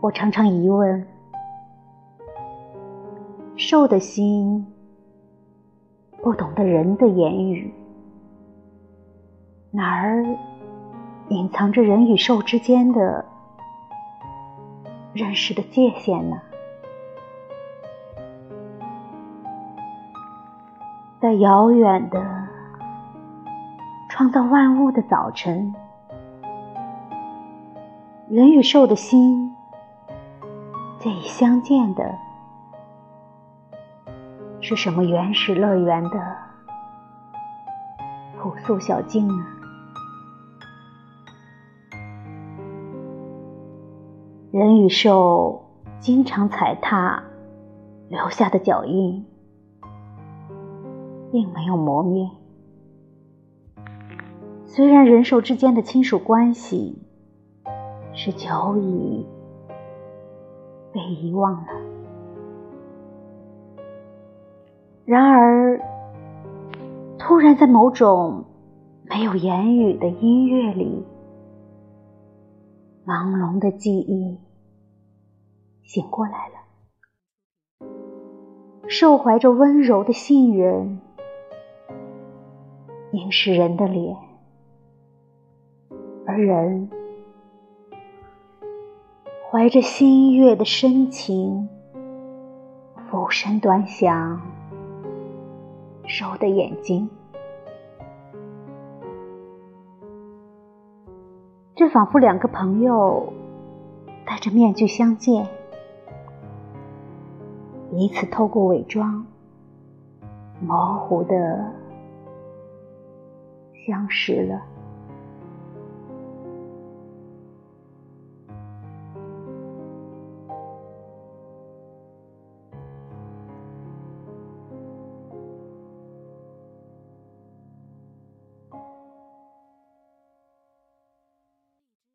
我常常疑问：兽的心不懂得人的言语，哪儿隐藏着人与兽之间的认识的界限呢？在遥远的创造万物的早晨，人与兽的心借以相见的，是什么原始乐园的朴素小径呢？人与兽经常踩踏留下的脚印。并没有磨灭。虽然人兽之间的亲属关系是久已被遗忘了，然而，突然在某种没有言语的音乐里，朦胧的记忆醒过来了，受怀着温柔的信任。凝视人的脸，而人怀着新月的深情，俯身端详兽的眼睛。这仿佛两个朋友戴着面具相见，彼此透过伪装，模糊的。相识了。